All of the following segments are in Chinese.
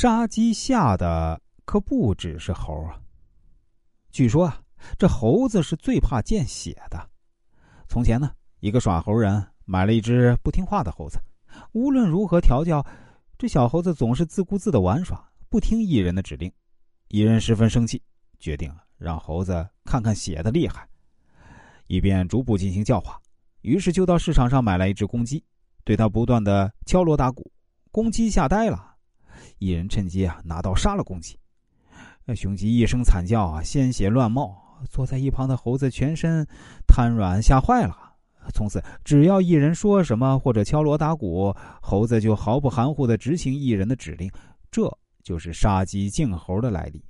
杀鸡吓的可不只是猴啊。据说啊，这猴子是最怕见血的。从前呢，一个耍猴人买了一只不听话的猴子，无论如何调教，这小猴子总是自顾自的玩耍，不听艺人的指令。艺人十分生气，决定让猴子看看血的厉害，以便逐步进行教化。于是就到市场上买来一只公鸡，对他不断的敲锣打鼓。公鸡吓呆了，一人趁机啊拿刀杀了公鸡。雄鸡一声惨叫啊，鲜血乱冒。坐在一旁的猴子全身瘫软，吓坏了。从此，只要一人说什么或者敲锣打鼓，猴子就毫不含糊的执行艺人的指令。这就是杀鸡儆猴的来历。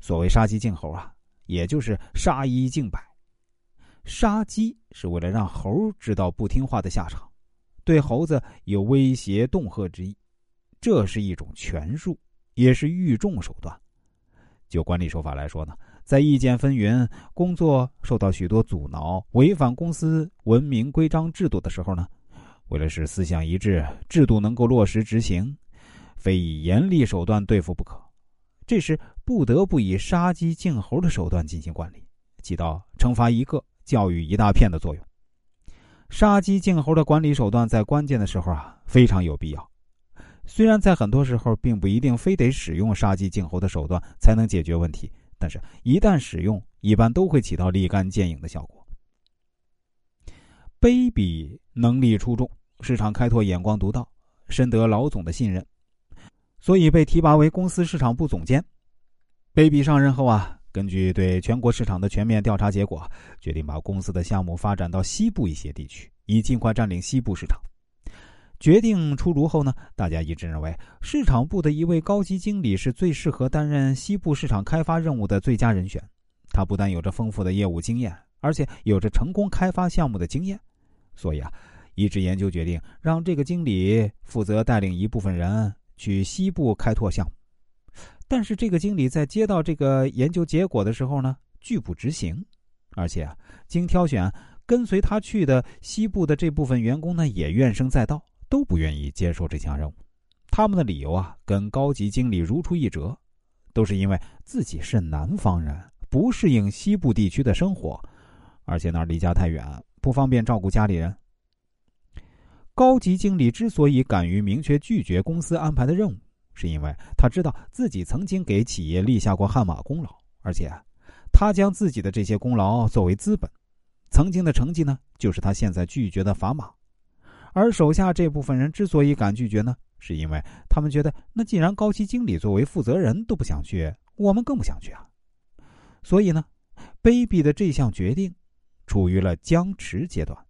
所谓杀鸡儆猴啊，也就是杀一儆百。杀鸡是为了让猴知道不听话的下场，对猴子有威胁恫吓之意，这是一种权术，也是御众手段。就管理手法来说呢，在意见纷纭、工作受到许多阻挠、违反公司文明规章制度的时候呢，为了使思想一致、制度能够落实执行，非以严厉手段对付不可。这时不得不以杀鸡儆猴的手段进行管理，起到惩罚一个。教育一大片的作用，杀鸡儆猴的管理手段在关键的时候啊非常有必要。虽然在很多时候并不一定非得使用杀鸡儆猴的手段才能解决问题，但是一旦使用，一般都会起到立竿见影的效果。Baby 能力出众，市场开拓眼光独到，深得老总的信任，所以被提拔为公司市场部总监。Baby 上任后啊。根据对全国市场的全面调查结果，决定把公司的项目发展到西部一些地区，以尽快占领西部市场。决定出炉后呢，大家一致认为市场部的一位高级经理是最适合担任西部市场开发任务的最佳人选。他不但有着丰富的业务经验，而且有着成功开发项目的经验。所以啊，一致研究决定让这个经理负责带领一部分人去西部开拓项目。但是这个经理在接到这个研究结果的时候呢，拒不执行，而且啊，经挑选跟随他去的西部的这部分员工呢，也怨声载道，都不愿意接受这项任务。他们的理由啊，跟高级经理如出一辙，都是因为自己是南方人，不适应西部地区的生活，而且那儿离家太远，不方便照顾家里人。高级经理之所以敢于明确拒绝公司安排的任务。是因为他知道自己曾经给企业立下过汗马功劳，而且他将自己的这些功劳作为资本，曾经的成绩呢，就是他现在拒绝的砝码。而手下这部分人之所以敢拒绝呢，是因为他们觉得，那既然高级经理作为负责人都不想去，我们更不想去啊。所以呢，卑鄙的这项决定，处于了僵持阶段。